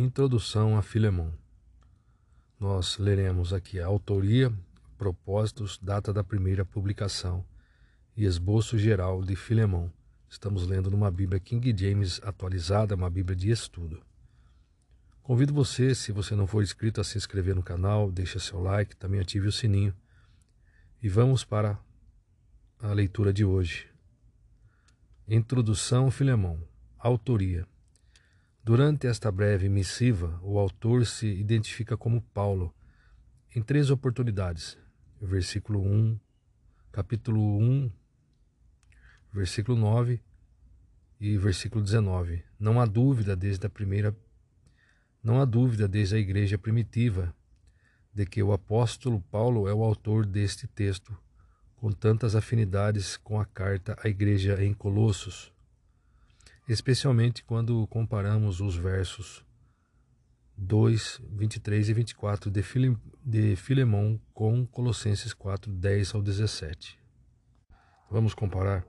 Introdução a Filemão. Nós leremos aqui a autoria, propósitos, data da primeira publicação e esboço geral de Filemão. Estamos lendo numa Bíblia King James atualizada, uma Bíblia de estudo. Convido você, se você não for inscrito, a se inscrever no canal, deixe seu like, também ative o sininho. E vamos para a leitura de hoje. Introdução Filemão. Autoria. Durante esta breve missiva, o autor se identifica como Paulo em três oportunidades. Versículo 1, capítulo 1, versículo 9 e versículo 19. Não há dúvida desde a primeira não há dúvida desde a igreja primitiva de que o apóstolo Paulo é o autor deste texto, com tantas afinidades com a carta à igreja em Colossos, especialmente quando comparamos os versos 2, 23 e 24 de, File, de Filemão com Colossenses 4, 10 ao 17. Vamos comparar.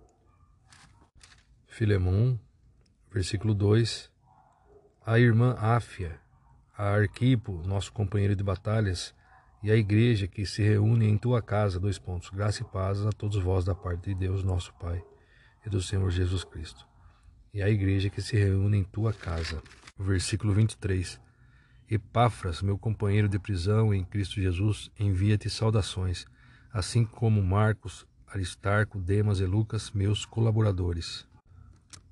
Filemão, versículo 2. A irmã Áfia, a Arquipo, nosso companheiro de batalhas, e a igreja que se reúne em tua casa, dois pontos, graça e paz a todos vós da parte de Deus, nosso Pai, e do Senhor Jesus Cristo. E a igreja que se reúne em tua casa. Versículo 23. Epáfras, meu companheiro de prisão em Cristo Jesus, envia-te saudações, assim como Marcos, Aristarco, Demas e Lucas, meus colaboradores.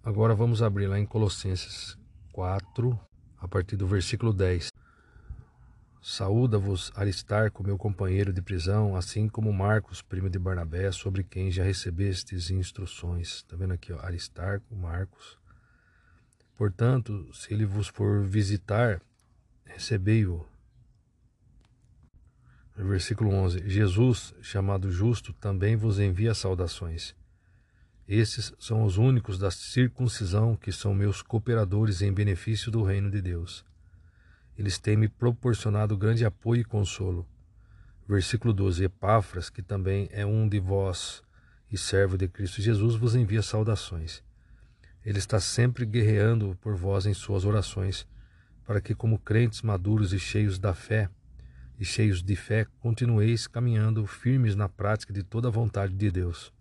Agora vamos abrir lá em Colossenses 4, a partir do versículo 10. Saúda-vos Aristarco, meu companheiro de prisão, assim como Marcos, primo de Barnabé, sobre quem já recebestes instruções. Está vendo aqui, ó, Aristarco, Marcos. Portanto, se ele vos for visitar, recebei-o. Versículo 11: Jesus, chamado justo, também vos envia saudações. Esses são os únicos da circuncisão que são meus cooperadores em benefício do reino de Deus. Eles têm me proporcionado grande apoio e consolo. Versículo 12: Epáfras, que também é um de vós e servo de Cristo Jesus, vos envia saudações. Ele está sempre guerreando por vós em suas orações para que, como crentes maduros e cheios da fé, e cheios de fé, continueis caminhando firmes na prática de toda a vontade de Deus.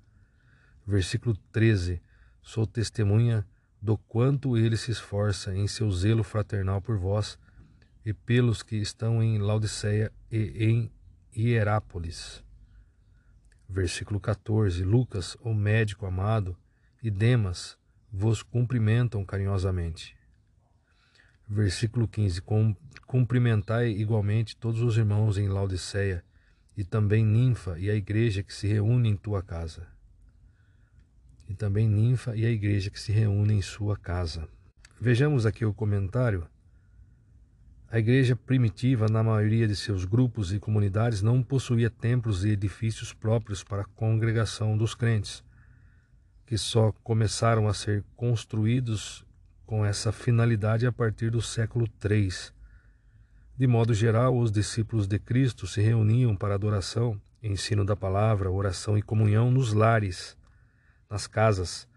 Versículo 13: Sou testemunha do quanto ele se esforça em seu zelo fraternal por vós e pelos que estão em Laodiceia e em Hierápolis. Versículo 14: Lucas, o médico amado, e Demas vos cumprimentam carinhosamente. Versículo 15: Cumprimentai igualmente todos os irmãos em Laodiceia, e também Ninfa e a igreja que se reúne em tua casa. E também Ninfa e a igreja que se reúne em sua casa. Vejamos aqui o comentário. A igreja primitiva, na maioria de seus grupos e comunidades, não possuía templos e edifícios próprios para a congregação dos crentes, que só começaram a ser construídos com essa finalidade a partir do século III. De modo geral, os discípulos de Cristo se reuniam para adoração, ensino da palavra, oração e comunhão nos lares, nas casas,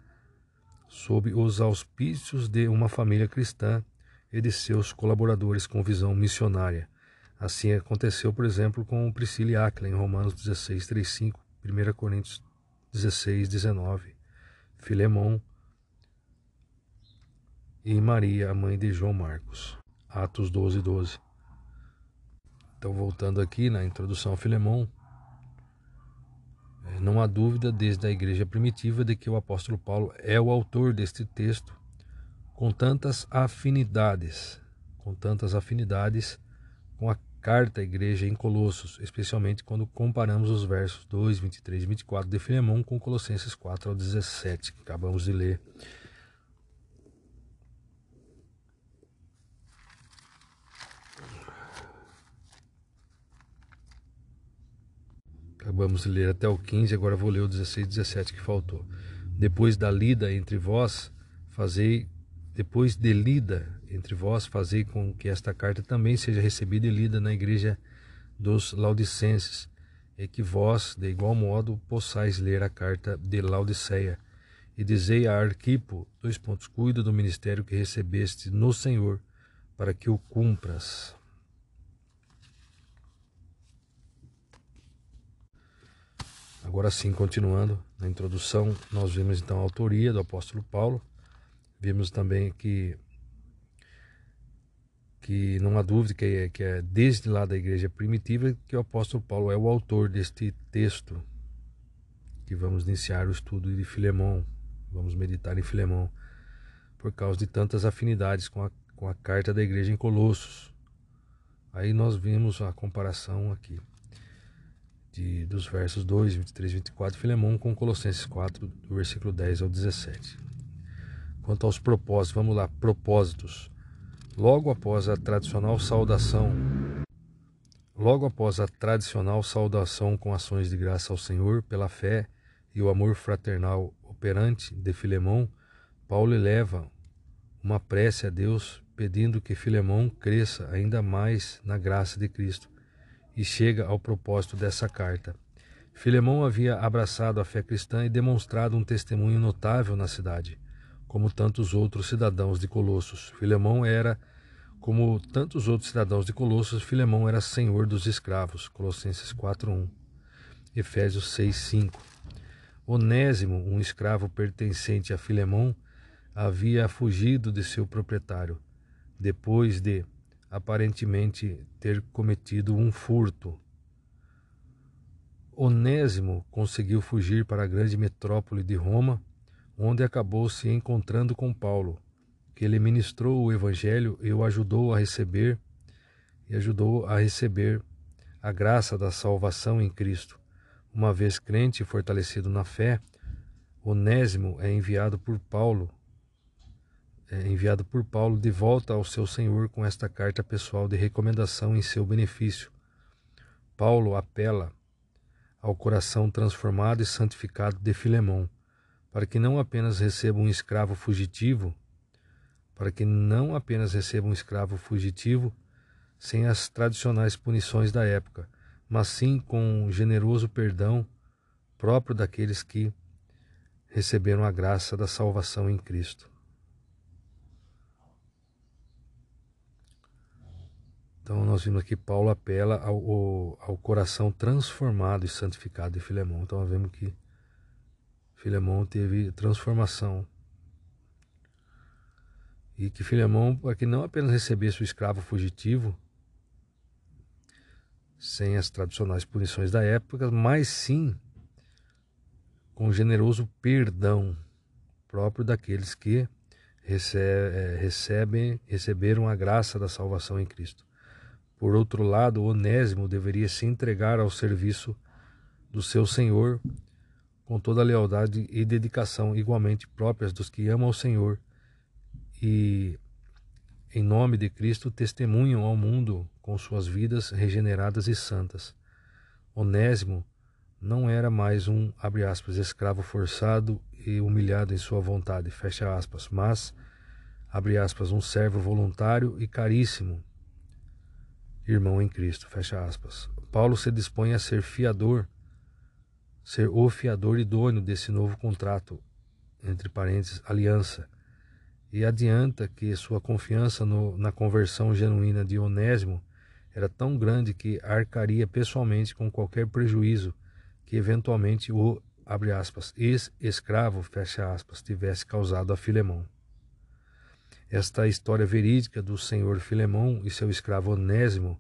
sob os auspícios de uma família cristã e de seus colaboradores com visão missionária. Assim aconteceu, por exemplo, com Priscila e em Romanos 16, 3, 5, 1 Coríntios 16, 19, Filemão e Maria, a mãe de João Marcos. Atos 12, 12. Então, voltando aqui na introdução a Filemão, é, não há dúvida desde a igreja primitiva de que o apóstolo Paulo é o autor deste texto com tantas afinidades, com tantas afinidades com a carta à igreja em Colossos, especialmente quando comparamos os versos 2, 23 e 24 de Filemão com Colossenses 4 ao 17, que acabamos de ler. Acabamos de ler até o 15, agora vou ler o 16 e 17 que faltou. Depois da lida entre vós, fazei depois de lida entre vós, fazei com que esta carta também seja recebida e lida na igreja dos Laudicenses, e que vós, de igual modo, possais ler a carta de Laodiceia. E dizei a Arquipo, dois pontos, cuida do ministério que recebeste no Senhor, para que o cumpras. Agora sim, continuando na introdução, nós vimos então a autoria do apóstolo Paulo, vimos também que que não há dúvida que é, que é desde lá da igreja primitiva que o apóstolo Paulo é o autor deste texto que vamos iniciar o estudo de Filemão, vamos meditar em Filemão, por causa de tantas afinidades com a, com a carta da igreja em Colossos. Aí nós vimos a comparação aqui de, dos versos 2, 23 e 24 Filemão com Colossenses 4, do versículo 10 ao 17. Quanto aos propósitos, vamos lá, propósitos. Logo após a tradicional saudação, logo após a tradicional saudação com ações de graça ao Senhor pela fé e o amor fraternal operante de Filemão, Paulo eleva uma prece a Deus pedindo que Filemão cresça ainda mais na graça de Cristo e chega ao propósito dessa carta. Filemão havia abraçado a fé cristã e demonstrado um testemunho notável na cidade como tantos outros cidadãos de Colossos. Filemão era, como tantos outros cidadãos de Colossos, Filemão era senhor dos escravos. Colossenses 4:1. Efésios 6:5. Onésimo, um escravo pertencente a Filemão, havia fugido de seu proprietário, depois de aparentemente ter cometido um furto. Onésimo conseguiu fugir para a grande metrópole de Roma onde acabou se encontrando com Paulo, que ele ministrou o evangelho e o ajudou a receber e ajudou a receber a graça da salvação em Cristo. Uma vez crente e fortalecido na fé, Onésimo é enviado por Paulo, é enviado por Paulo de volta ao seu Senhor com esta carta pessoal de recomendação em seu benefício. Paulo apela ao coração transformado e santificado de Filemão para que não apenas receba um escravo fugitivo, para que não apenas receba um escravo fugitivo sem as tradicionais punições da época, mas sim com um generoso perdão próprio daqueles que receberam a graça da salvação em Cristo. Então nós vimos aqui Paulo apela ao, ao, ao coração transformado e santificado de Filemão. Então nós vemos que Filemão teve transformação. E que Filemão, para que não apenas recebesse o escravo fugitivo, sem as tradicionais punições da época, mas sim com generoso perdão próprio daqueles que é, recebem, receberam a graça da salvação em Cristo. Por outro lado, Onésimo deveria se entregar ao serviço do seu Senhor com toda a lealdade e dedicação igualmente próprias dos que amam ao Senhor e, em nome de Cristo, testemunham ao mundo com suas vidas regeneradas e santas. Onésimo não era mais um, aspas, escravo forçado e humilhado em sua vontade, fecha aspas, mas, aspas, um servo voluntário e caríssimo, irmão em Cristo. Paulo se dispõe a ser fiador ser o fiador idôneo desse novo contrato, entre parênteses, aliança, e adianta que sua confiança no, na conversão genuína de Onésimo era tão grande que arcaria pessoalmente com qualquer prejuízo que eventualmente o, abre aspas, ex-escravo, fecha aspas, tivesse causado a Filemão. Esta história verídica do senhor Filemão e seu escravo Onésimo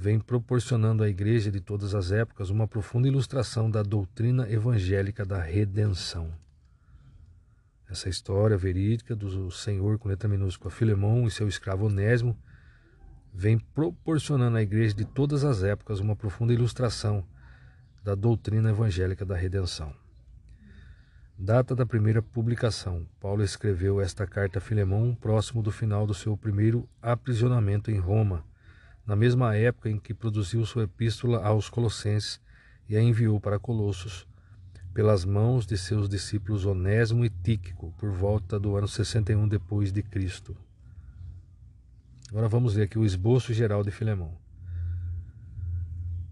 vem proporcionando à Igreja de todas as épocas uma profunda ilustração da doutrina evangélica da redenção. Essa história verídica do Senhor com letra minúscula Filemão e seu escravo Onésimo vem proporcionando à Igreja de todas as épocas uma profunda ilustração da doutrina evangélica da redenção. Data da primeira publicação. Paulo escreveu esta carta a Filemão próximo do final do seu primeiro aprisionamento em Roma na mesma época em que produziu sua epístola aos Colossenses e a enviou para Colossos, pelas mãos de seus discípulos Onésimo e Tíquico, por volta do ano 61 depois de Cristo. Agora vamos ver aqui o esboço geral de Filemão.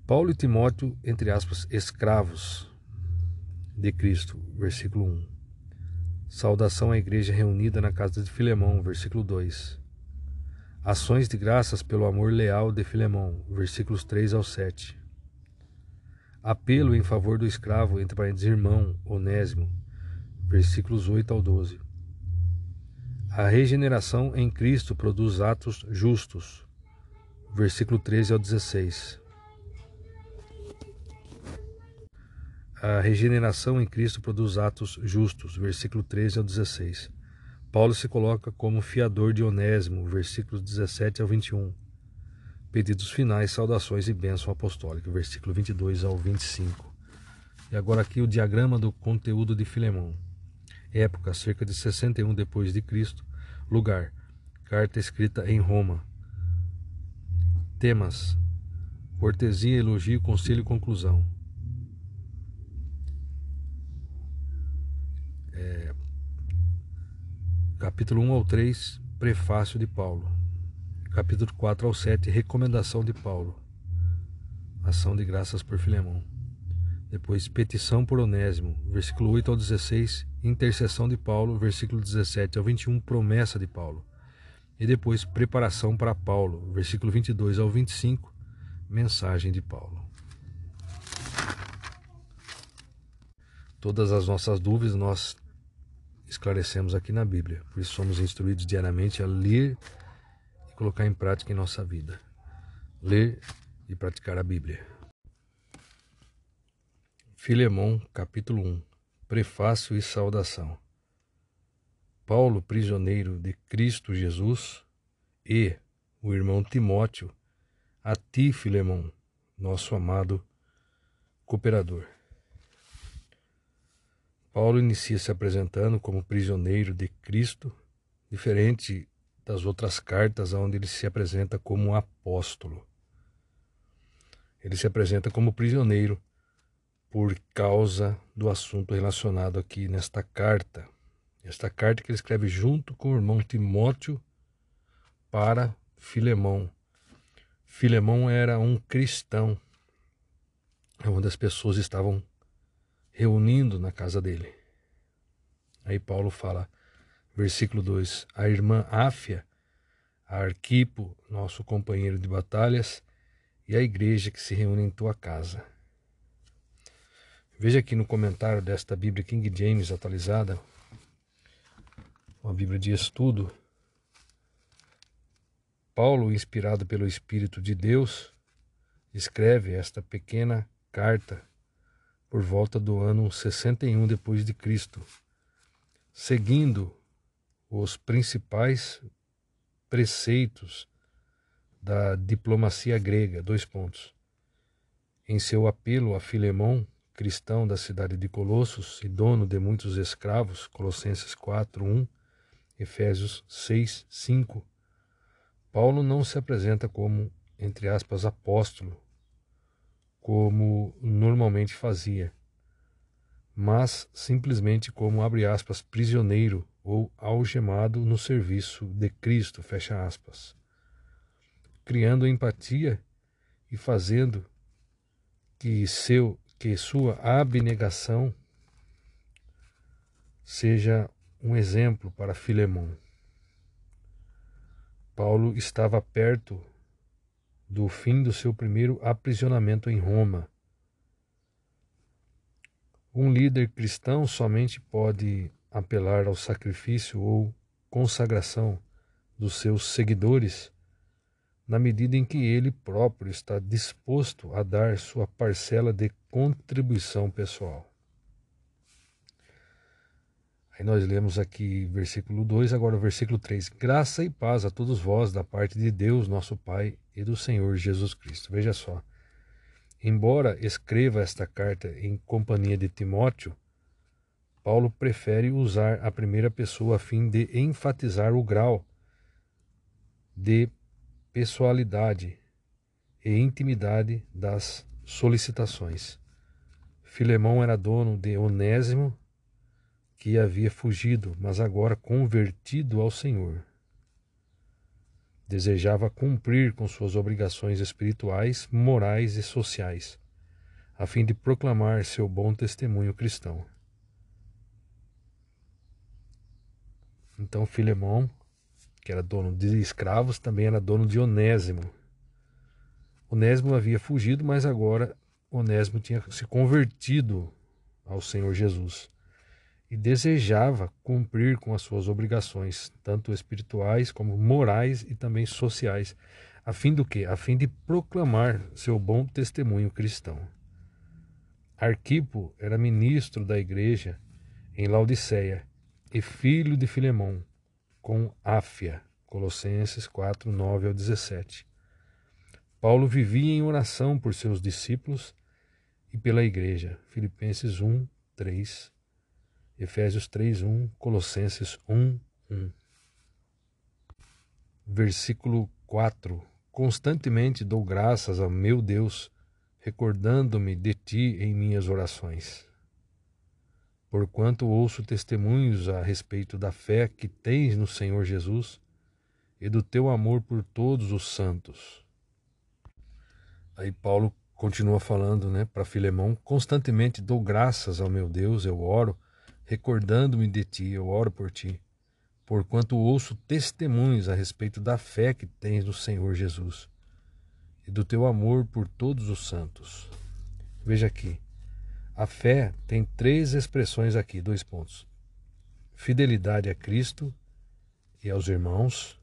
Paulo e Timóteo, entre aspas, escravos de Cristo, versículo 1. Saudação à igreja reunida na casa de Filemão, versículo 2. Ações de graças pelo amor leal de Filemão, versículos 3 ao 7. Apelo em favor do escravo, entre parênteses, irmão, Onésimo, versículos 8 ao 12. A regeneração em Cristo produz atos justos, versículo 13 ao 16. A regeneração em Cristo produz atos justos, versículo 13 ao 16. Paulo se coloca como fiador de Onésimo, versículos 17 ao 21. Pedidos finais, saudações e bênção apostólica, versículo 22 ao 25. E agora aqui o diagrama do conteúdo de Filemão. Época, cerca de 61 depois de Cristo. Lugar, carta escrita em Roma. Temas: cortesia, elogio, conselho e conclusão. É, capítulo 1 ao 3, prefácio de Paulo. Capítulo 4 ao 7, recomendação de Paulo. Ação de graças por Filemão. Depois, petição por Onésimo, versículo 8 ao 16, intercessão de Paulo, versículo 17 ao 21, promessa de Paulo. E depois, preparação para Paulo, versículo 22 ao 25, mensagem de Paulo. Todas as nossas dúvidas nós esclarecemos aqui na Bíblia. Por isso somos instruídos diariamente a ler e colocar em prática em nossa vida. Ler e praticar a Bíblia. Filemão, capítulo 1. Prefácio e saudação. Paulo, prisioneiro de Cristo Jesus, e o irmão Timóteo, a ti, Filemão, nosso amado cooperador. Paulo inicia se apresentando como prisioneiro de Cristo, diferente das outras cartas onde ele se apresenta como apóstolo. Ele se apresenta como prisioneiro por causa do assunto relacionado aqui nesta carta. Esta carta que ele escreve junto com o irmão Timóteo para Filemão. Filemão era um cristão, onde as pessoas estavam reunindo na casa dele. Aí Paulo fala, versículo 2: A irmã Áfia, a Arquipo, nosso companheiro de batalhas, e a igreja que se reúne em tua casa. Veja aqui no comentário desta Bíblia King James atualizada, uma Bíblia de estudo. Paulo, inspirado pelo Espírito de Deus, escreve esta pequena carta por volta do ano 61 depois de Cristo, seguindo os principais preceitos da diplomacia grega, dois pontos. Em seu apelo a Filemão, cristão da cidade de Colossos e dono de muitos escravos, Colossenses 4, 1, Efésios 6, 5, Paulo não se apresenta como, entre aspas, apóstolo, como normalmente fazia, mas simplesmente como, abre aspas, prisioneiro ou algemado no serviço de Cristo, fecha aspas, criando empatia e fazendo que seu que sua abnegação seja um exemplo para Filemão. Paulo estava perto do fim do seu primeiro aprisionamento em Roma. Um líder cristão somente pode apelar ao sacrifício ou consagração dos seus seguidores na medida em que ele próprio está disposto a dar sua parcela de contribuição pessoal. Aí nós lemos aqui versículo 2, agora o versículo 3. Graça e paz a todos vós da parte de Deus, nosso Pai, e do Senhor Jesus Cristo. Veja só. Embora escreva esta carta em companhia de Timóteo, Paulo prefere usar a primeira pessoa a fim de enfatizar o grau de pessoalidade e intimidade das solicitações. Filemão era dono de Onésimo que havia fugido, mas agora convertido ao Senhor. Desejava cumprir com suas obrigações espirituais, morais e sociais, a fim de proclamar seu bom testemunho cristão. Então, Filemão, que era dono de escravos, também era dono de Onésimo. Onésimo havia fugido, mas agora Onésimo tinha se convertido ao Senhor Jesus e desejava cumprir com as suas obrigações, tanto espirituais como morais e também sociais, a fim do quê? A fim de proclamar seu bom testemunho cristão. Arquipo era ministro da igreja em Laodiceia e filho de Filemão, com Áfia, Colossenses 4, 9 ao 17. Paulo vivia em oração por seus discípulos e pela igreja, Filipenses 1, 3 Efésios 3:1, Colossenses 1:1. Versículo 4. Constantemente dou graças ao meu Deus, recordando-me de ti em minhas orações. Porquanto ouço testemunhos a respeito da fé que tens no Senhor Jesus e do teu amor por todos os santos. Aí Paulo continua falando, né, para Filemão, constantemente dou graças ao meu Deus, eu oro recordando-me de ti, eu oro por ti, porquanto ouço testemunhos a respeito da fé que tens no Senhor Jesus e do teu amor por todos os santos. Veja aqui, a fé tem três expressões aqui, dois pontos: fidelidade a Cristo e aos irmãos,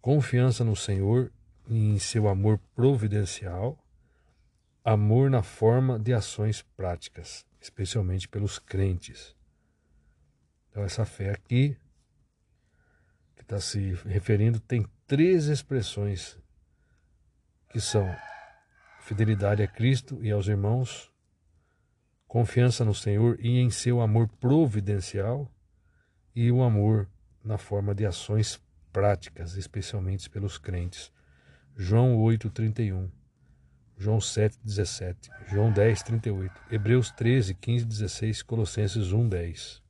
confiança no Senhor e em seu amor providencial, amor na forma de ações práticas, especialmente pelos crentes. Então, essa fé aqui, que está se referindo, tem três expressões que são fidelidade a Cristo e aos irmãos, confiança no Senhor e em seu amor providencial e o amor na forma de ações práticas, especialmente pelos crentes. João 8:31, João 7:17, João 10:38, Hebreus 13, 15, 16, Colossenses 1:10.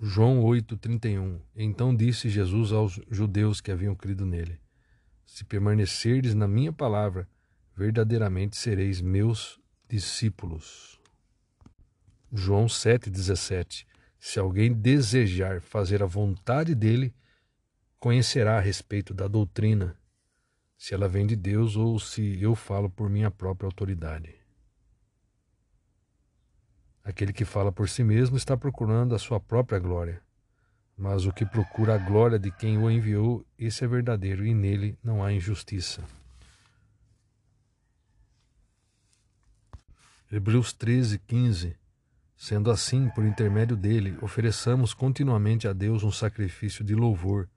João 8,31 Então disse Jesus aos judeus que haviam crido nele: Se permanecerdes na minha palavra, verdadeiramente sereis meus discípulos. João 7,17 Se alguém desejar fazer a vontade dele, conhecerá a respeito da doutrina, se ela vem de Deus ou se eu falo por minha própria autoridade. Aquele que fala por si mesmo está procurando a sua própria glória. Mas o que procura a glória de quem o enviou, esse é verdadeiro e nele não há injustiça. Hebreus 13, 15 Sendo assim, por intermédio dele, ofereçamos continuamente a Deus um sacrifício de louvor,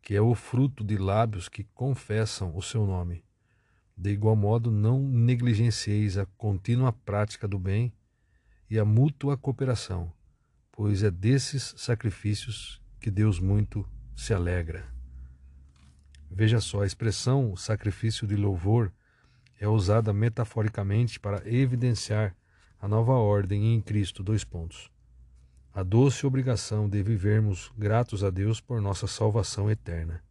que é o fruto de lábios que confessam o seu nome. De igual modo, não negligencieis a contínua prática do bem e a mútua cooperação, pois é desses sacrifícios que Deus muito se alegra. Veja só, a expressão sacrifício de louvor é usada metaforicamente para evidenciar a nova ordem em Cristo. Dois pontos. A doce obrigação de vivermos gratos a Deus por nossa salvação eterna.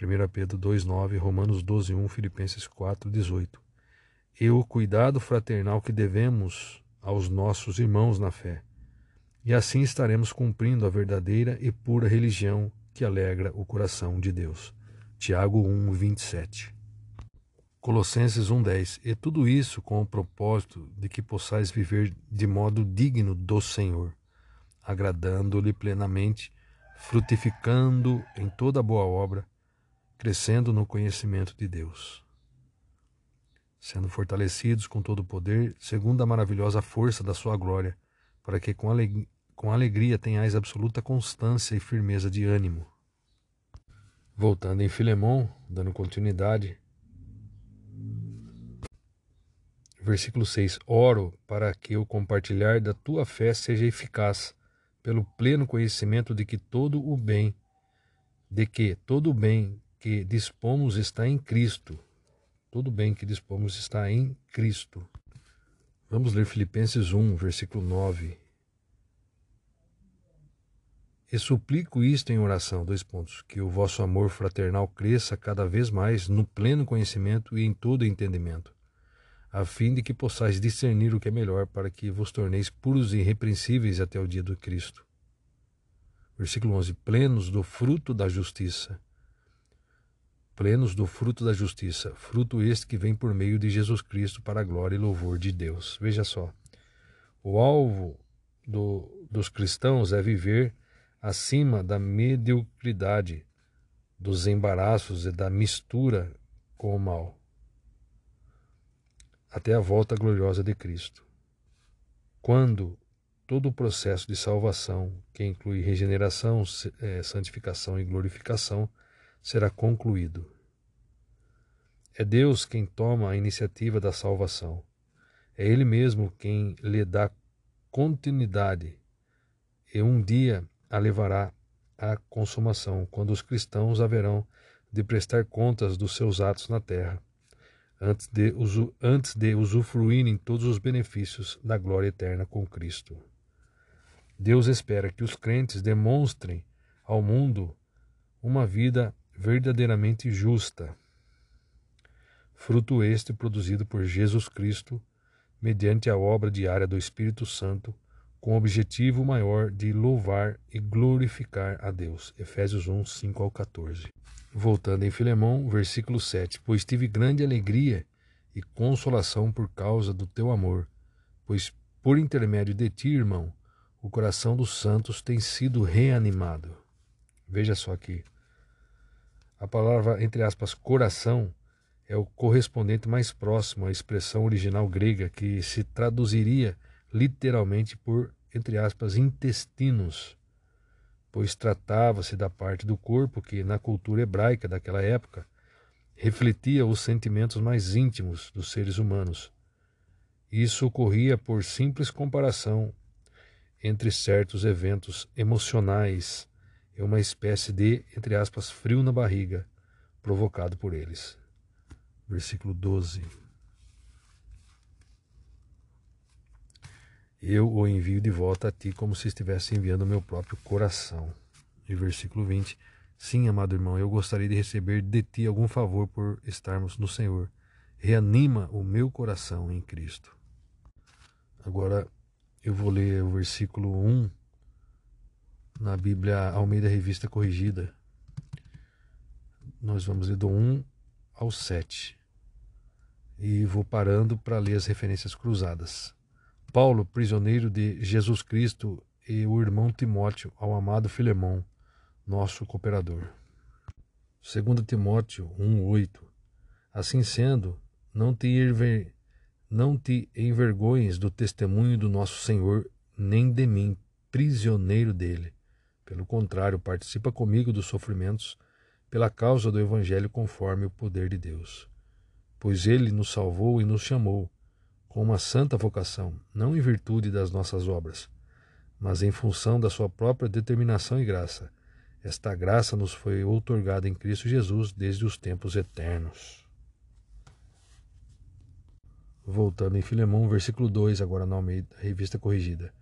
1 Pedro 2,9, Romanos 12,1, Filipenses 4,18 e o cuidado fraternal que devemos aos nossos irmãos na fé. E assim estaremos cumprindo a verdadeira e pura religião que alegra o coração de Deus. Tiago 1, 27. Colossenses 1,10 E tudo isso com o propósito de que possais viver de modo digno do Senhor, agradando-lhe plenamente, frutificando em toda boa obra, crescendo no conhecimento de Deus sendo fortalecidos com todo o poder, segundo a maravilhosa força da sua glória, para que com, aleg com alegria tenhais absoluta constância e firmeza de ânimo. Voltando em Filemão, dando continuidade, versículo 6: Oro para que o compartilhar da tua fé seja eficaz, pelo pleno conhecimento de que todo o bem, de que todo o bem que dispomos está em Cristo, Todo bem que dispomos está em Cristo. Vamos ler Filipenses 1, versículo 9. E suplico isto em oração, dois pontos, que o vosso amor fraternal cresça cada vez mais no pleno conhecimento e em todo entendimento, a fim de que possais discernir o que é melhor para que vos torneis puros e irrepreensíveis até o dia do Cristo. Versículo 11: plenos do fruto da justiça. Plenos do fruto da justiça, fruto este que vem por meio de Jesus Cristo para a glória e louvor de Deus. Veja só, o alvo do, dos cristãos é viver acima da mediocridade, dos embaraços e da mistura com o mal, até a volta gloriosa de Cristo. Quando todo o processo de salvação, que inclui regeneração, é, santificação e glorificação, será concluído. É Deus quem toma a iniciativa da salvação. É Ele mesmo quem lhe dá continuidade e um dia a levará à consumação, quando os cristãos haverão de prestar contas dos seus atos na terra, antes de, antes de usufruírem todos os benefícios da glória eterna com Cristo. Deus espera que os crentes demonstrem ao mundo uma vida verdadeiramente justa, fruto este produzido por Jesus Cristo mediante a obra diária do Espírito Santo, com o objetivo maior de louvar e glorificar a Deus. Efésios 1, 5 ao 14. Voltando em Filemão, versículo 7: Pois tive grande alegria e consolação por causa do teu amor, pois por intermédio de ti, irmão, o coração dos santos tem sido reanimado. Veja só aqui. A palavra, entre aspas, coração, é o correspondente mais próximo à expressão original grega, que se traduziria literalmente por, entre aspas, intestinos, pois tratava-se da parte do corpo que, na cultura hebraica daquela época, refletia os sentimentos mais íntimos dos seres humanos. Isso ocorria por simples comparação entre certos eventos emocionais e uma espécie de, entre aspas, frio na barriga provocado por eles. Versículo 12. Eu o envio de volta a ti como se estivesse enviando o meu próprio coração. E versículo 20. Sim, amado irmão, eu gostaria de receber de ti algum favor por estarmos no Senhor. Reanima o meu coração em Cristo. Agora, eu vou ler o versículo 1 na Bíblia Almeida Revista Corrigida. Nós vamos ler do 1 ao 7. E vou parando para ler as referências cruzadas. Paulo, prisioneiro de Jesus Cristo, e o irmão Timóteo, ao amado Filemão, nosso cooperador. 2 Timóteo 1:8. Assim sendo, não te não te envergonhes do testemunho do nosso Senhor, nem de mim, prisioneiro dele. Pelo contrário, participa comigo dos sofrimentos pela causa do Evangelho conforme o poder de Deus. Pois ele nos salvou e nos chamou com uma santa vocação, não em virtude das nossas obras, mas em função da sua própria determinação e graça. Esta graça nos foi outorgada em Cristo Jesus desde os tempos eternos. Voltando em Filemão, versículo 2, agora na Almeida, revista corrigida.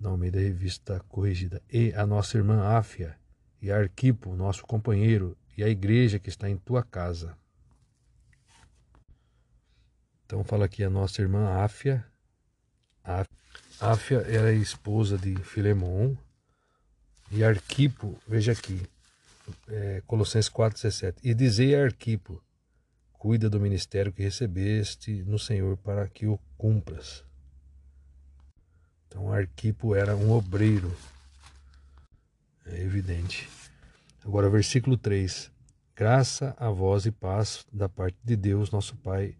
Na Almeida, revista corrigida. E a nossa irmã Áfia, e a Arquipo, nosso companheiro, e a igreja que está em tua casa. Então fala aqui a nossa irmã Áfia. Áfia era esposa de Filemão. E Arquipo, veja aqui, é, Colossenses 4,17. E dizei a Arquipo, Cuida do ministério que recebeste no Senhor para que o cumpras. Então Arquipo era um obreiro. É evidente. Agora, versículo 3. Graça a vós e paz da parte de Deus, nosso Pai,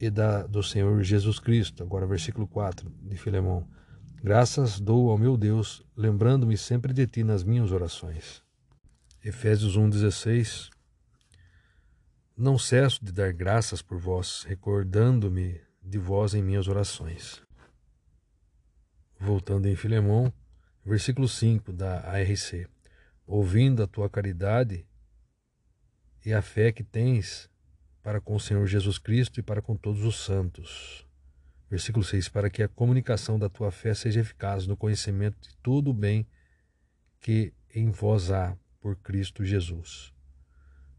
e da, do Senhor Jesus Cristo. Agora, versículo 4 de Filemão. Graças dou ao meu Deus, lembrando-me sempre de ti nas minhas orações. Efésios 1,16 não cesso de dar graças por vós, recordando-me de vós em minhas orações. Voltando em Filemão, versículo 5 da ARC. Ouvindo a tua caridade e a fé que tens para com o Senhor Jesus Cristo e para com todos os santos. Versículo 6: Para que a comunicação da tua fé seja eficaz no conhecimento de todo o bem que em vós há por Cristo Jesus.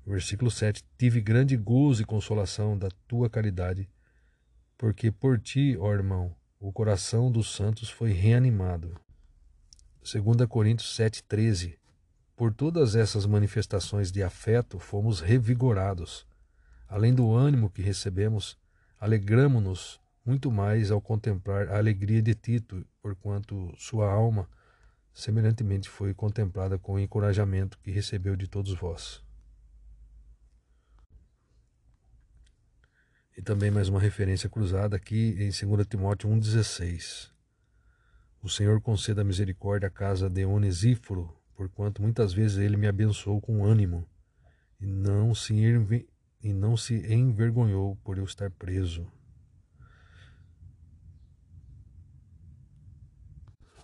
Versículo 7: Tive grande gozo e consolação da tua caridade, porque por ti, ó irmão, o coração dos santos foi reanimado. 2 Coríntios 7,13 Por todas essas manifestações de afeto fomos revigorados. Além do ânimo que recebemos, alegramo-nos muito mais ao contemplar a alegria de Tito, porquanto sua alma semelhantemente foi contemplada com o encorajamento que recebeu de todos vós. E também mais uma referência cruzada aqui em 2 Timóteo 1,16. O Senhor conceda misericórdia à casa de Onesíforo, porquanto muitas vezes ele me abençoou com ânimo, e não se, e não se envergonhou por eu estar preso.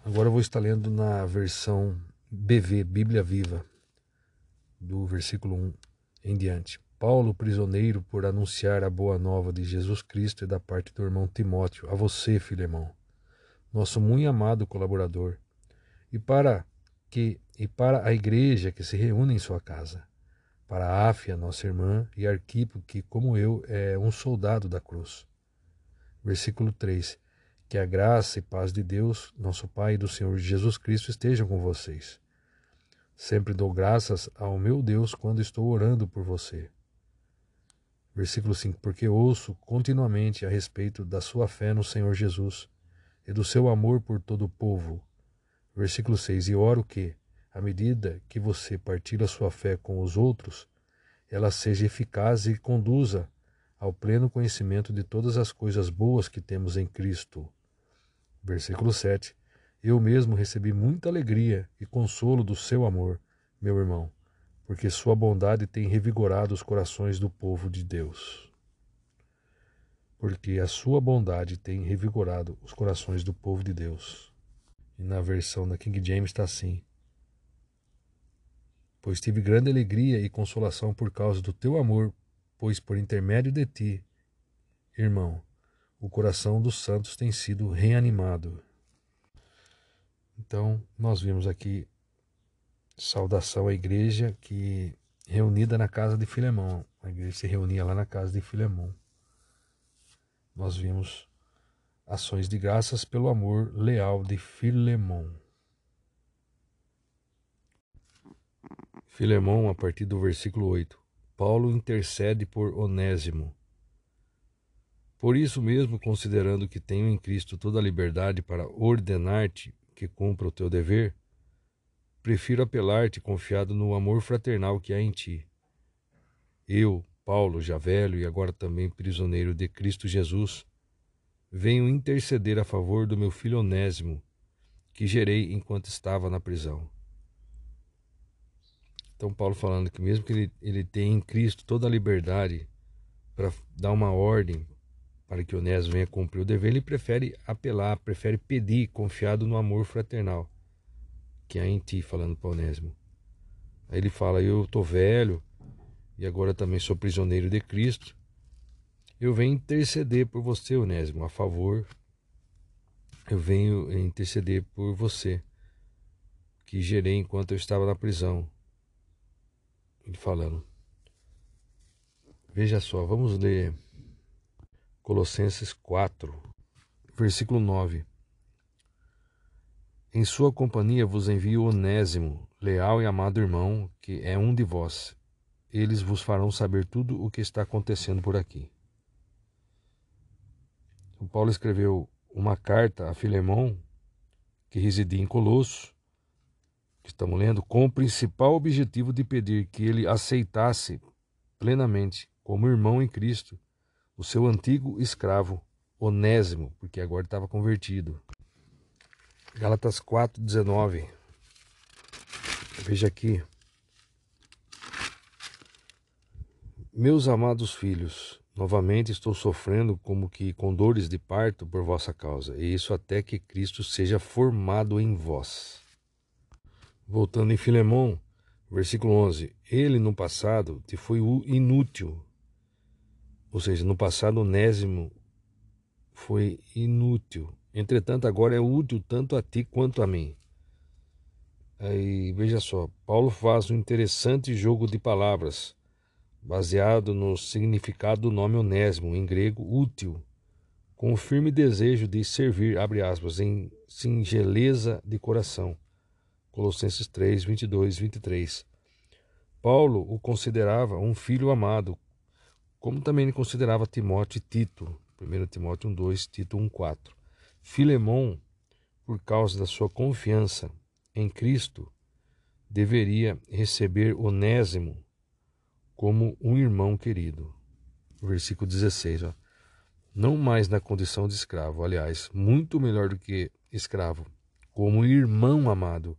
Agora eu vou estar lendo na versão BV, Bíblia Viva, do versículo 1 em diante. Paulo, prisioneiro por anunciar a boa nova de Jesus Cristo e da parte do irmão Timóteo, a você, irmão, nosso muito amado colaborador, e para que e para a igreja que se reúne em sua casa, para a Áfia, nossa irmã, e Arquipo, que, como eu, é um soldado da cruz. Versículo 3. Que a graça e paz de Deus, nosso Pai e do Senhor Jesus Cristo estejam com vocês. Sempre dou graças ao meu Deus quando estou orando por você. Versículo 5: Porque ouço continuamente a respeito da sua fé no Senhor Jesus e do seu amor por todo o povo. Versículo 6: E oro que, à medida que você partilha sua fé com os outros, ela seja eficaz e conduza ao pleno conhecimento de todas as coisas boas que temos em Cristo. Versículo 7. Eu mesmo recebi muita alegria e consolo do seu amor, meu irmão, porque sua bondade tem revigorado os corações do povo de Deus. Porque a sua bondade tem revigorado os corações do povo de Deus. E na versão da King James está assim: Pois tive grande alegria e consolação por causa do teu amor, pois por intermédio de ti, irmão, o coração dos santos tem sido reanimado. Então, nós vimos aqui saudação à igreja que reunida na casa de Filemão. A igreja se reunia lá na casa de Filemão. Nós vimos ações de graças pelo amor leal de Filemão. Filemão, a partir do versículo 8. Paulo intercede por Onésimo, por isso mesmo, considerando que tenho em Cristo toda a liberdade para ordenar-te que cumpra o teu dever, prefiro apelar-te confiado no amor fraternal que há em ti. Eu, Paulo, já velho e agora também prisioneiro de Cristo Jesus, venho interceder a favor do meu filho Onésimo, que gerei enquanto estava na prisão. Então, Paulo falando que mesmo que ele, ele tenha em Cristo toda a liberdade para dar uma ordem para que Onésimo venha cumprir o dever, ele prefere apelar, prefere pedir, confiado no amor fraternal que há em ti, falando para Onésimo. Aí ele fala: Eu estou velho e agora também sou prisioneiro de Cristo. Eu venho interceder por você, Onésimo, a favor. Eu venho interceder por você, que gerei enquanto eu estava na prisão. Ele falando. Veja só, vamos ler Colossenses 4, versículo 9. Em sua companhia vos envio Onésimo, leal e amado irmão, que é um de vós. Eles vos farão saber tudo o que está acontecendo por aqui. O Paulo escreveu uma carta a Filemão, que residia em Colosso, que estamos lendo, com o principal objetivo de pedir que ele aceitasse plenamente, como irmão em Cristo, o seu antigo escravo, Onésimo, porque agora estava convertido. Gálatas 4,19. Veja aqui. Meus amados filhos, novamente estou sofrendo como que com dores de parto por vossa causa, e isso até que Cristo seja formado em vós. Voltando em Filemão, versículo 11: Ele no passado te foi inútil, ou seja, no passado, Onésimo foi inútil. Entretanto, agora é útil tanto a ti quanto a mim. Aí, veja só, Paulo faz um interessante jogo de palavras, baseado no significado do nome Onésimo, em grego útil, com o firme desejo de servir, abre aspas, em singeleza de coração, Colossenses 3, 22, 23. Paulo o considerava um filho amado, como também ele considerava Timóteo e Tito, 1 Timóteo 1, 2, Tito 1, 4. Filemão, por causa da sua confiança em Cristo, deveria receber Onésimo como um irmão querido. Versículo 16. Ó. Não mais na condição de escravo, aliás, muito melhor do que escravo, como irmão amado,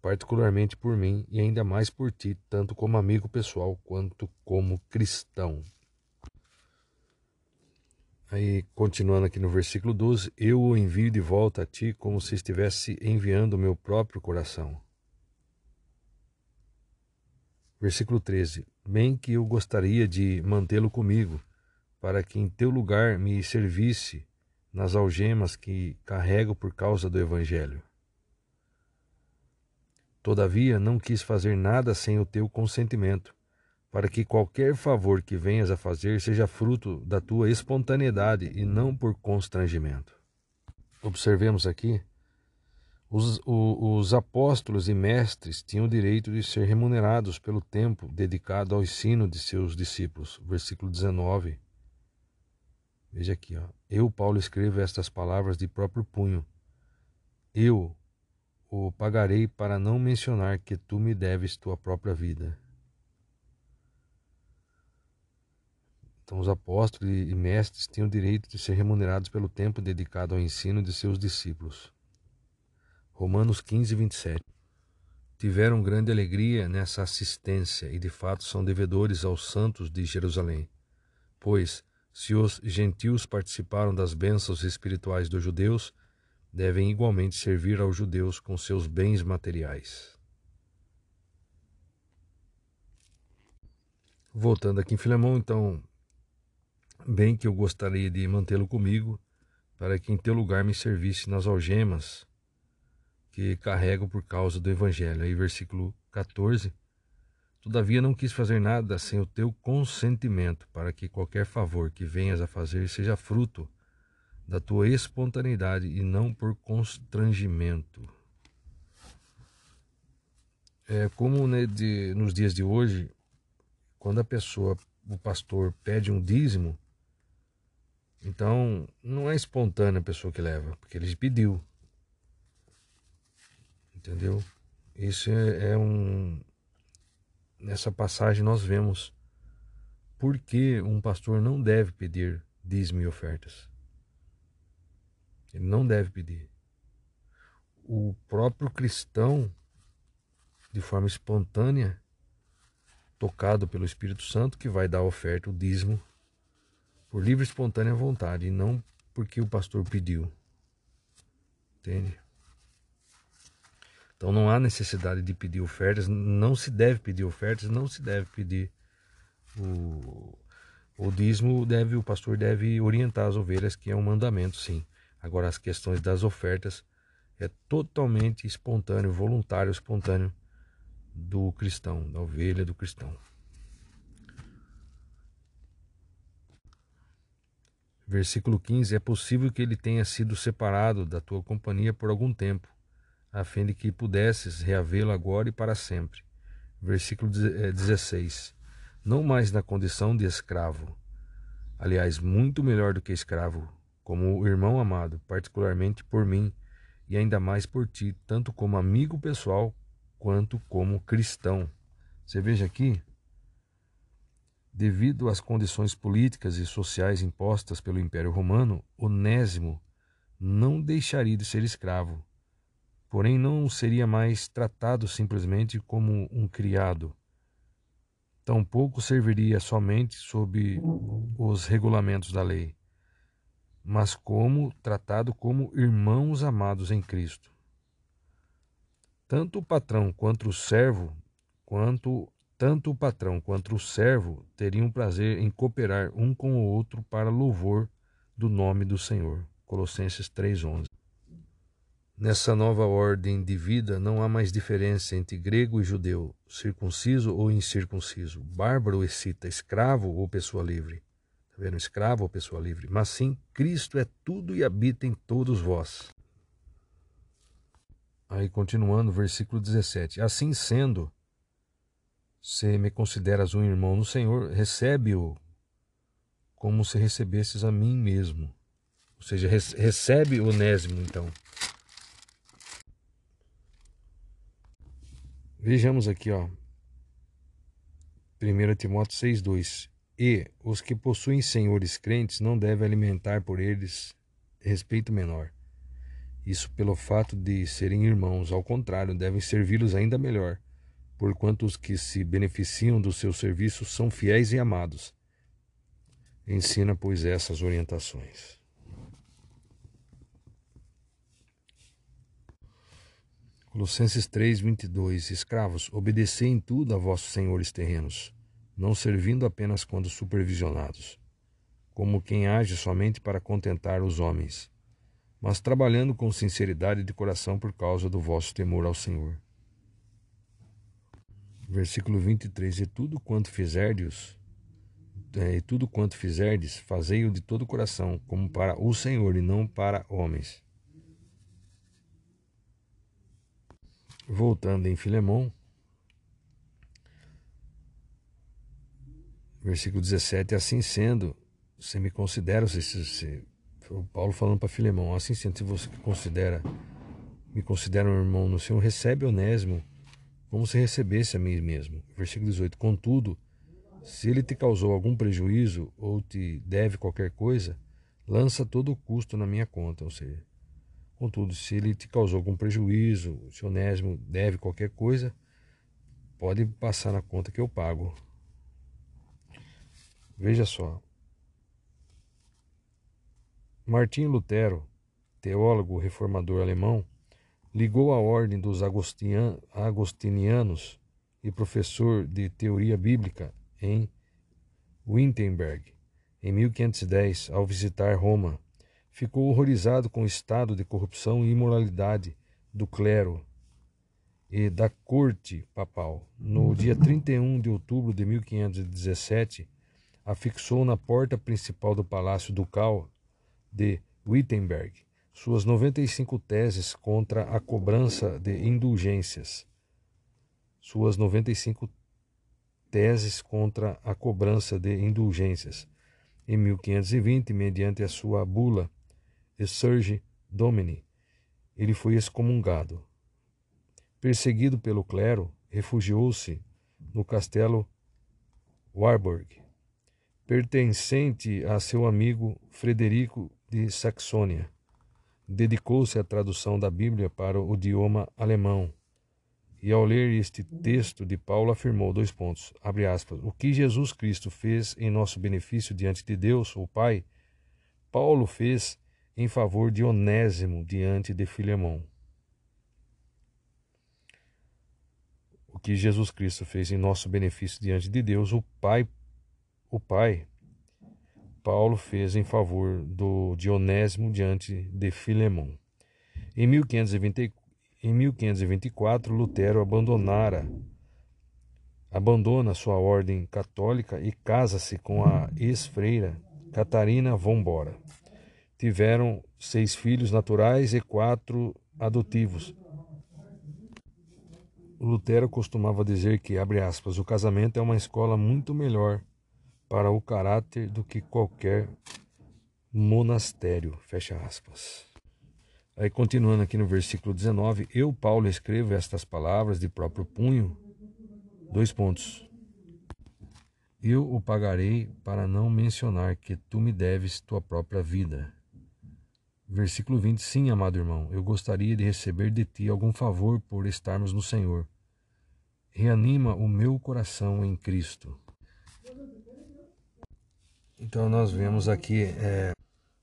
particularmente por mim e ainda mais por ti, tanto como amigo pessoal quanto como cristão. Aí, continuando aqui no versículo 12, eu o envio de volta a ti como se estivesse enviando o meu próprio coração. Versículo 13: Bem que eu gostaria de mantê-lo comigo, para que em teu lugar me servisse nas algemas que carrego por causa do Evangelho. Todavia, não quis fazer nada sem o teu consentimento, para que qualquer favor que venhas a fazer seja fruto da tua espontaneidade e não por constrangimento. Observemos aqui os, os, apóstolos e mestres tinham o direito de ser remunerados pelo tempo dedicado ao ensino de seus discípulos. Versículo 19. Veja aqui, ó. Eu, Paulo, escrevo estas palavras de próprio punho. Eu o pagarei para não mencionar que tu me deves tua própria vida. Então, os apóstolos e mestres tinham o direito de ser remunerados pelo tempo dedicado ao ensino de seus discípulos. Romanos 15, 27. Tiveram grande alegria nessa assistência e de fato são devedores aos santos de Jerusalém. Pois, se os gentios participaram das bênçãos espirituais dos judeus, devem igualmente servir aos judeus com seus bens materiais. Voltando aqui em Filemão, então, bem que eu gostaria de mantê-lo comigo, para que em teu lugar me servisse nas algemas que carregam por causa do Evangelho. Aí, versículo 14. Todavia não quis fazer nada sem o teu consentimento, para que qualquer favor que venhas a fazer seja fruto da tua espontaneidade e não por constrangimento. É como né, de, nos dias de hoje, quando a pessoa, o pastor, pede um dízimo, então não é espontânea a pessoa que leva, porque ele pediu. Entendeu? Isso é, é um. Nessa passagem nós vemos por que um pastor não deve pedir dízimo e ofertas. Ele não deve pedir. O próprio cristão, de forma espontânea, tocado pelo Espírito Santo, que vai dar a oferta, o dízimo, por livre e espontânea vontade, e não porque o pastor pediu. Entende? Então não há necessidade de pedir ofertas, não se deve pedir ofertas, não se deve pedir o, o dízimo, deve, o pastor deve orientar as ovelhas, que é um mandamento, sim. Agora as questões das ofertas é totalmente espontâneo, voluntário, espontâneo do cristão, da ovelha do cristão. Versículo 15: É possível que ele tenha sido separado da tua companhia por algum tempo a fim de que pudesses reavê-lo agora e para sempre. Versículo 16. Eh, Não mais na condição de escravo, aliás, muito melhor do que escravo, como irmão amado, particularmente por mim e ainda mais por ti, tanto como amigo pessoal quanto como cristão. Você veja aqui, devido às condições políticas e sociais impostas pelo Império Romano, Onésimo não deixaria de ser escravo porém não seria mais tratado simplesmente como um criado. Tampouco serviria somente sob os regulamentos da lei, mas como tratado como irmãos amados em Cristo. Tanto o patrão quanto o servo, quanto tanto o patrão quanto o servo teriam prazer em cooperar um com o outro para louvor do nome do Senhor. Colossenses 3:11. Nessa nova ordem de vida não há mais diferença entre grego e judeu, circunciso ou incircunciso, bárbaro ou excita, escravo ou pessoa livre. Está vendo? Escravo ou pessoa livre. Mas sim, Cristo é tudo e habita em todos vós. Aí continuando, versículo 17. Assim sendo, se me consideras um irmão no Senhor, recebe-o como se recebesses a mim mesmo. Ou seja, recebe o onésimo, então. Vejamos aqui, ó. 1 Timóteo 6,2 E os que possuem senhores crentes não devem alimentar por eles respeito menor. Isso pelo fato de serem irmãos, ao contrário, devem servi-los ainda melhor, porquanto os que se beneficiam do seu serviço são fiéis e amados. Ensina, pois, essas orientações. Colossenses 3, 22 Escravos, obedecei em tudo a vossos senhores terrenos, não servindo apenas quando supervisionados, como quem age somente para contentar os homens, mas trabalhando com sinceridade de coração por causa do vosso temor ao Senhor. Versículo 23 E tudo quanto fizerdes, é, e tudo quanto fizerdes, fazei-o de todo o coração, como para o Senhor e não para homens. Voltando em Filemão, versículo 17: Assim sendo, você me considera, se, se, o Paulo falando para Filemão, assim sendo, se você considera, me considera um irmão no Senhor, recebe Onésimo como se recebesse a mim mesmo. Versículo 18: Contudo, se ele te causou algum prejuízo ou te deve qualquer coisa, lança todo o custo na minha conta, ou seja, Contudo, se ele te causou algum prejuízo, se Onésimo deve qualquer coisa, pode passar na conta que eu pago. Veja só. Martim Lutero, teólogo reformador alemão, ligou a ordem dos agostinianos e professor de teoria bíblica em Wittenberg em 1510 ao visitar Roma ficou horrorizado com o estado de corrupção e imoralidade do clero e da corte papal. No dia 31 de outubro de 1517, afixou na porta principal do Palácio Ducal de Wittenberg suas 95 teses contra a cobrança de indulgências. Suas 95 teses contra a cobrança de indulgências. Em 1520, mediante a sua bula Surge Domini, ele foi excomungado. Perseguido pelo clero, refugiou-se no castelo Warburg, pertencente a seu amigo Frederico de Saxônia. Dedicou-se à tradução da Bíblia para o idioma alemão. E ao ler este texto de Paulo afirmou dois pontos, abre aspas, o que Jesus Cristo fez em nosso benefício diante de Deus, o Pai, Paulo fez em favor de Onésimo diante de Filemão. O que Jesus Cristo fez em nosso benefício diante de Deus, o Pai, o Pai, Paulo fez em favor do Dionésimo diante de Filemão. Em, 1520, em 1524, Lutero abandonara abandona sua ordem católica e casa-se com a ex-freira Catarina von Bora. Tiveram seis filhos naturais e quatro adotivos. Lutero costumava dizer que, aspas, o casamento é uma escola muito melhor para o caráter do que qualquer monastério, fecha aspas. Aí continuando aqui no versículo 19, eu, Paulo, escrevo estas palavras de próprio punho, dois pontos. Eu o pagarei para não mencionar que tu me deves tua própria vida. Versículo 20: Sim, amado irmão, eu gostaria de receber de ti algum favor por estarmos no Senhor. Reanima o meu coração em Cristo. Então nós vemos aqui, é,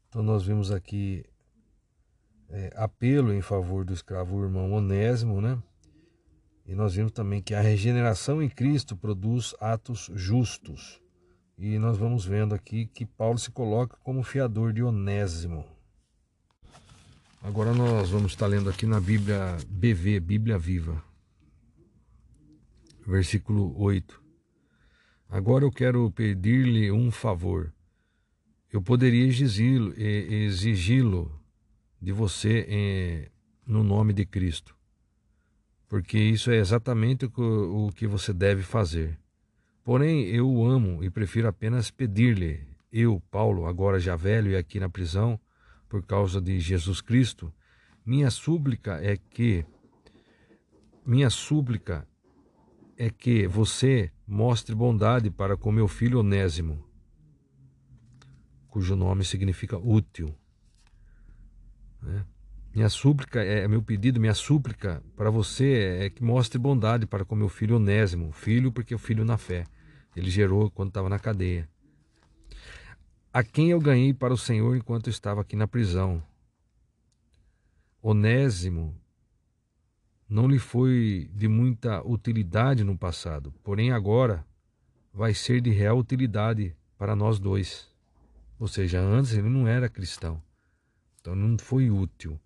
então nós vemos aqui é, apelo em favor do escravo irmão Onésimo, né? E nós vimos também que a regeneração em Cristo produz atos justos. E nós vamos vendo aqui que Paulo se coloca como fiador de Onésimo. Agora nós vamos estar lendo aqui na Bíblia BV, Bíblia Viva, versículo 8. Agora eu quero pedir-lhe um favor. Eu poderia exigi-lo de você em, no nome de Cristo. porque isso é exatamente o que você deve fazer. Porém, eu o amo e prefiro apenas pedir-lhe, eu, Paulo, agora já velho e aqui na prisão, por causa de Jesus Cristo, minha súplica é que minha súplica é que você mostre bondade para com meu filho Onésimo, cujo nome significa útil. Né? Minha súplica, é meu pedido, minha súplica para você é que mostre bondade para com meu filho Onésimo, filho porque é o filho na fé. Ele gerou quando estava na cadeia. A quem eu ganhei para o Senhor enquanto estava aqui na prisão. Onésimo não lhe foi de muita utilidade no passado, porém agora vai ser de real utilidade para nós dois. Ou seja, antes ele não era cristão, então não foi útil.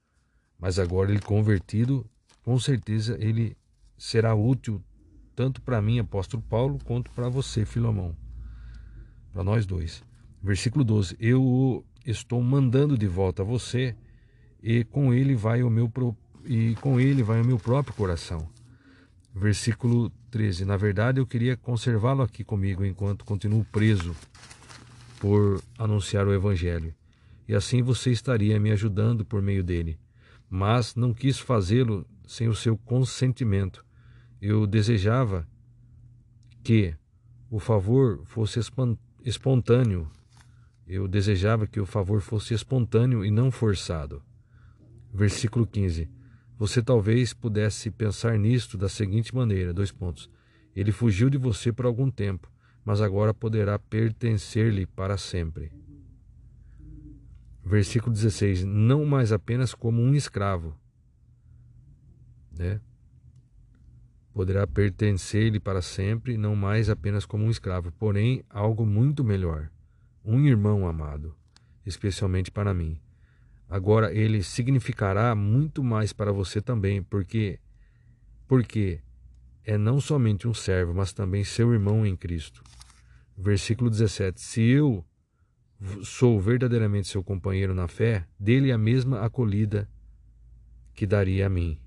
Mas agora ele convertido, com certeza ele será útil tanto para mim, apóstolo Paulo, quanto para você, Filomão. Para nós dois. Versículo 12: Eu estou mandando de volta a você, e com ele vai o meu e com ele vai o meu próprio coração. Versículo 13: Na verdade, eu queria conservá-lo aqui comigo enquanto continuo preso por anunciar o evangelho. E assim você estaria me ajudando por meio dele. Mas não quis fazê-lo sem o seu consentimento. Eu desejava que o favor fosse espontâneo. Eu desejava que o favor fosse espontâneo e não forçado. Versículo 15. Você talvez pudesse pensar nisto da seguinte maneira: dois pontos. Ele fugiu de você por algum tempo, mas agora poderá pertencer-lhe para sempre. Versículo 16: Não mais apenas como um escravo, né? poderá pertencer-lhe para sempre, não mais apenas como um escravo, porém algo muito melhor, um irmão amado, especialmente para mim. Agora ele significará muito mais para você também, porque porque é não somente um servo, mas também seu irmão em Cristo. Versículo 17: Se eu sou verdadeiramente seu companheiro na fé, dele a mesma acolhida que daria a mim.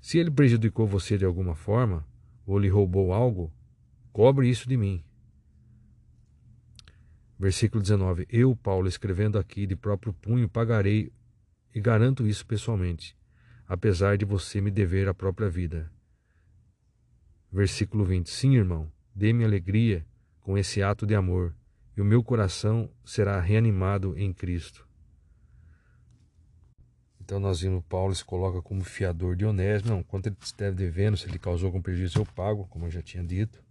Se ele prejudicou você de alguma forma, ou lhe roubou algo, cobre isso de mim. Versículo 19: Eu, Paulo, escrevendo aqui de próprio punho, pagarei e garanto isso pessoalmente, apesar de você me dever a própria vida. Versículo 20: Sim, irmão, dê-me alegria com esse ato de amor, e o meu coração será reanimado em Cristo. Então nós vimos Paulo se coloca como fiador de Onésimo. Não, quanto ele deve devendo, se ele causou algum prejuízo, eu pago, como eu já tinha dito.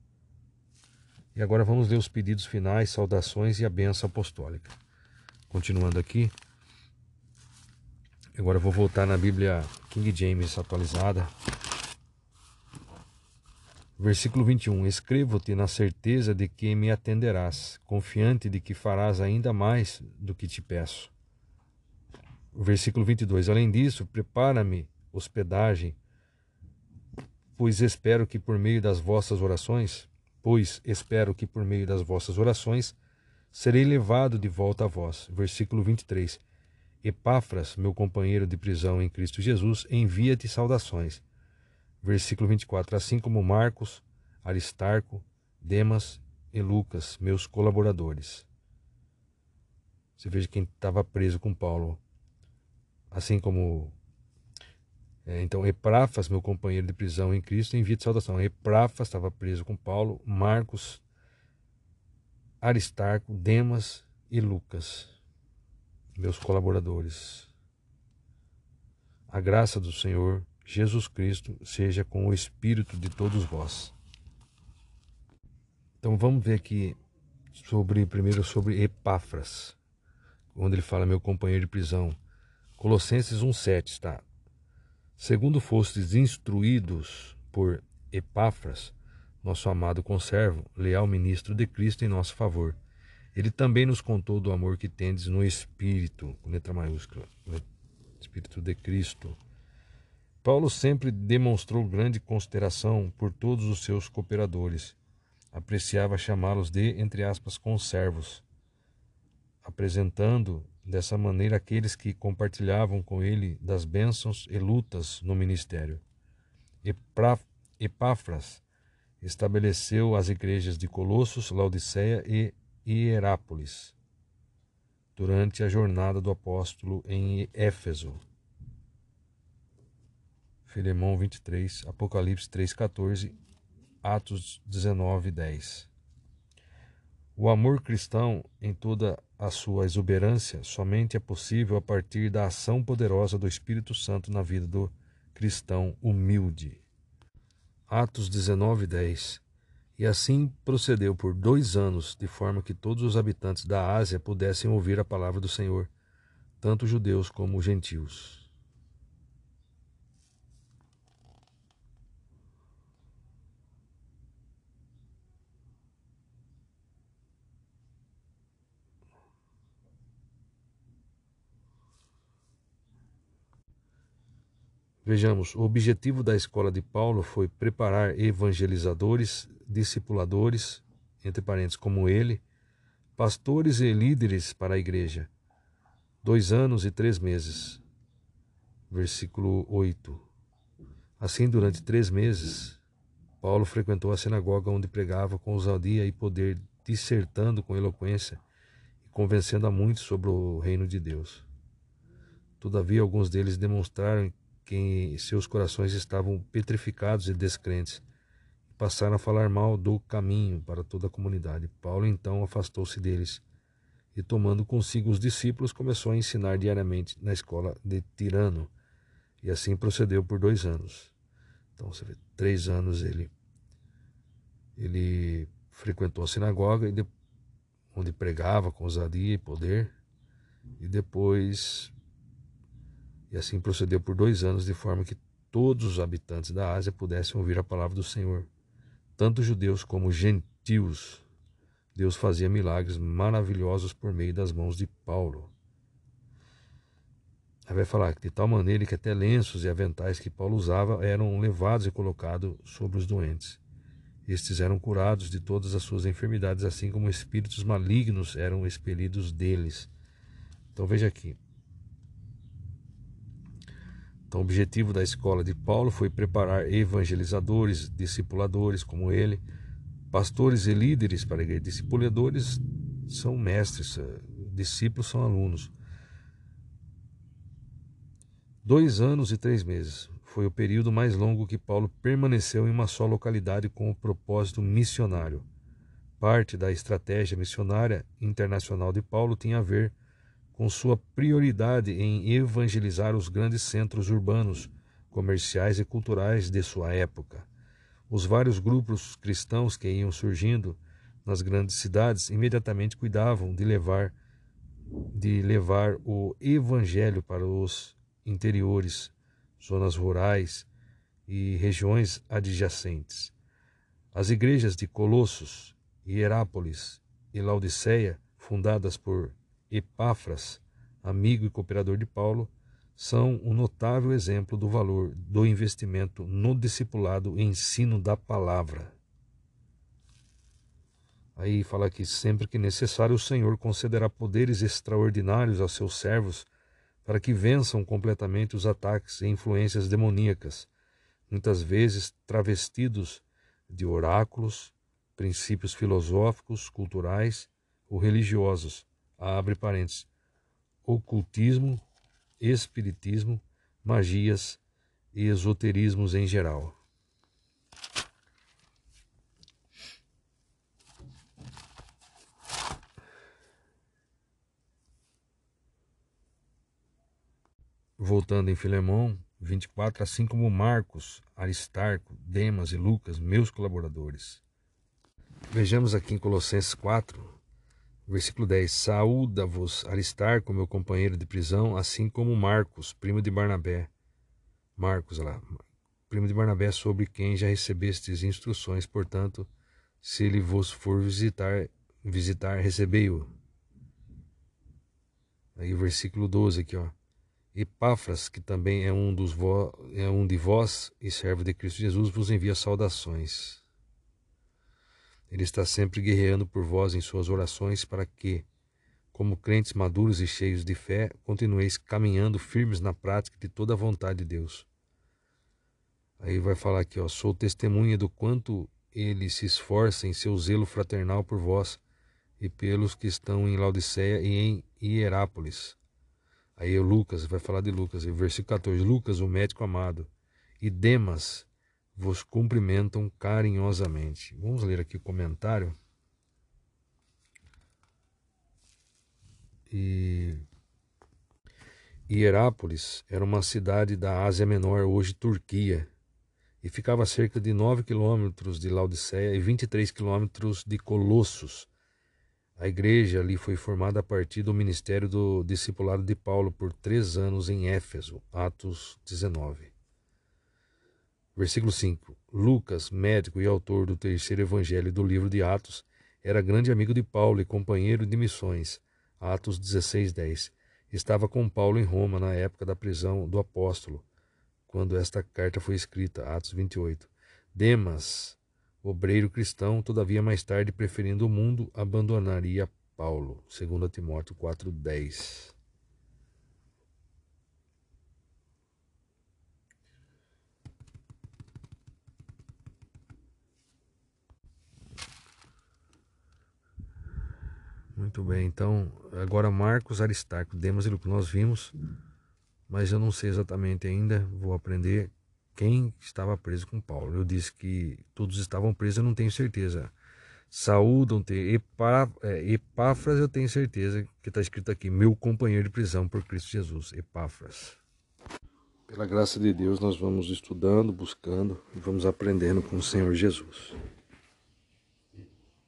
E agora vamos ler os pedidos finais, saudações e a benção apostólica. Continuando aqui. Agora vou voltar na Bíblia King James atualizada. Versículo 21. Escrevo-te na certeza de que me atenderás, confiante de que farás ainda mais do que te peço versículo 22. Além disso, prepara-me hospedagem, pois espero que por meio das vossas orações, pois espero que por meio das vossas orações serei levado de volta a vós. Versículo 23. Epáfras, meu companheiro de prisão em Cristo Jesus, envia-te saudações. Versículo 24. Assim como Marcos, Aristarco, Demas e Lucas, meus colaboradores. Você veja quem estava preso com Paulo assim como então Eprafas, meu companheiro de prisão em Cristo, envia de saudação. Eprafas estava preso com Paulo, Marcos, Aristarco, Demas e Lucas, meus colaboradores. A graça do Senhor Jesus Cristo seja com o espírito de todos vós. Então vamos ver aqui sobre primeiro sobre Epáfras, onde ele fala meu companheiro de prisão. Colossenses 1,7 está. Segundo fostes instruídos por Epáfras, nosso amado conservo, leal ministro de Cristo em nosso favor. Ele também nos contou do amor que tendes no Espírito, com letra maiúscula, Espírito de Cristo. Paulo sempre demonstrou grande consideração por todos os seus cooperadores. Apreciava chamá-los de, entre aspas, conservos, apresentando dessa maneira aqueles que compartilhavam com ele das bênçãos e lutas no ministério. Epáfras estabeleceu as igrejas de Colossos, Laodiceia e Hierápolis durante a jornada do apóstolo em Éfeso. Filemão 23, Apocalipse 3,14, Atos 19, 10. O amor cristão, em toda a sua exuberância, somente é possível a partir da ação poderosa do Espírito Santo na vida do cristão humilde. Atos 19, 10. E assim procedeu por dois anos, de forma que todos os habitantes da Ásia pudessem ouvir a palavra do Senhor, tanto judeus como gentios. Vejamos, o objetivo da escola de Paulo foi preparar evangelizadores, discipuladores, entre parênteses, como ele, pastores e líderes para a igreja. Dois anos e três meses. Versículo 8. Assim, durante três meses, Paulo frequentou a sinagoga onde pregava com ousadia e poder, dissertando com eloquência e convencendo a muitos sobre o reino de Deus. Todavia, alguns deles demonstraram que seus corações estavam petrificados e descrentes, e passaram a falar mal do caminho para toda a comunidade. Paulo então afastou-se deles e, tomando consigo os discípulos, começou a ensinar diariamente na escola de Tirano, e assim procedeu por dois anos. Então, você vê, três anos ele, ele frequentou a sinagoga, onde pregava com ousadia e poder, e depois e assim procedeu por dois anos, de forma que todos os habitantes da Ásia pudessem ouvir a palavra do Senhor, tanto judeus como gentios. Deus fazia milagres maravilhosos por meio das mãos de Paulo. Aí vai falar que de tal maneira que até lenços e aventais que Paulo usava eram levados e colocados sobre os doentes. Estes eram curados de todas as suas enfermidades, assim como espíritos malignos eram expelidos deles. Então veja aqui, então, o objetivo da escola de Paulo foi preparar evangelizadores, discipuladores como ele, pastores e líderes para a igreja. Discipuladores são mestres, eh, discípulos são alunos. Dois anos e três meses foi o período mais longo que Paulo permaneceu em uma só localidade com o propósito missionário. Parte da estratégia missionária internacional de Paulo tinha a ver com sua prioridade em evangelizar os grandes centros urbanos, comerciais e culturais de sua época. Os vários grupos cristãos que iam surgindo nas grandes cidades imediatamente cuidavam de levar de levar o evangelho para os interiores, zonas rurais e regiões adjacentes. As igrejas de Colossos, Hierápolis e Laodiceia, fundadas por Epáfras, amigo e cooperador de Paulo, são um notável exemplo do valor do investimento no discipulado e ensino da palavra. Aí fala que sempre que necessário o Senhor concederá poderes extraordinários aos seus servos para que vençam completamente os ataques e influências demoníacas, muitas vezes travestidos de oráculos, princípios filosóficos, culturais ou religiosos, abre parênteses, ocultismo, espiritismo, magias e esoterismos em geral. Voltando em Filemão 24, assim como Marcos, Aristarco, Demas e Lucas, meus colaboradores. Vejamos aqui em Colossenses 4, Versículo 10: Saúda-vos Aristarco, meu companheiro de prisão, assim como Marcos, primo de Barnabé. Marcos, lá, primo de Barnabé, sobre quem já recebestes instruções, portanto, se ele vos for visitar, visitar, recebei-o. Aí o versículo 12 aqui, ó. Epáfras, que também é um, dos vo, é um de vós e servo de Cristo Jesus, vos envia saudações. Ele está sempre guerreando por vós em suas orações para que, como crentes maduros e cheios de fé, continueis caminhando firmes na prática de toda a vontade de Deus. Aí vai falar aqui, ó, sou testemunha do quanto ele se esforça em seu zelo fraternal por vós e pelos que estão em Laodiceia e em Hierápolis. Aí o Lucas, vai falar de Lucas, versículo 14. Lucas, o médico amado, e Demas vos cumprimentam carinhosamente. Vamos ler aqui o comentário. E Hierápolis era uma cidade da Ásia Menor, hoje Turquia, e ficava a cerca de 9 quilômetros de Laodiceia e 23 quilômetros de Colossos. A igreja ali foi formada a partir do ministério do discipulado de Paulo por três anos em Éfeso, Atos 19. Versículo 5: Lucas, médico e autor do terceiro evangelho do livro de Atos, era grande amigo de Paulo e companheiro de missões. Atos 16, 10. Estava com Paulo em Roma na época da prisão do apóstolo, quando esta carta foi escrita. Atos 28. Demas, obreiro cristão, todavia mais tarde, preferindo o mundo, abandonaria Paulo. 2 Timóteo 4, 10. Muito bem, então agora Marcos, Aristarco, Demas e Lucas nós vimos, mas eu não sei exatamente ainda, vou aprender quem estava preso com Paulo. Eu disse que todos estavam presos, eu não tenho certeza. Epá, é, Epáfras, eu tenho certeza que está escrito aqui, meu companheiro de prisão por Cristo Jesus, Epáfras. Pela graça de Deus, nós vamos estudando, buscando e vamos aprendendo com o Senhor Jesus.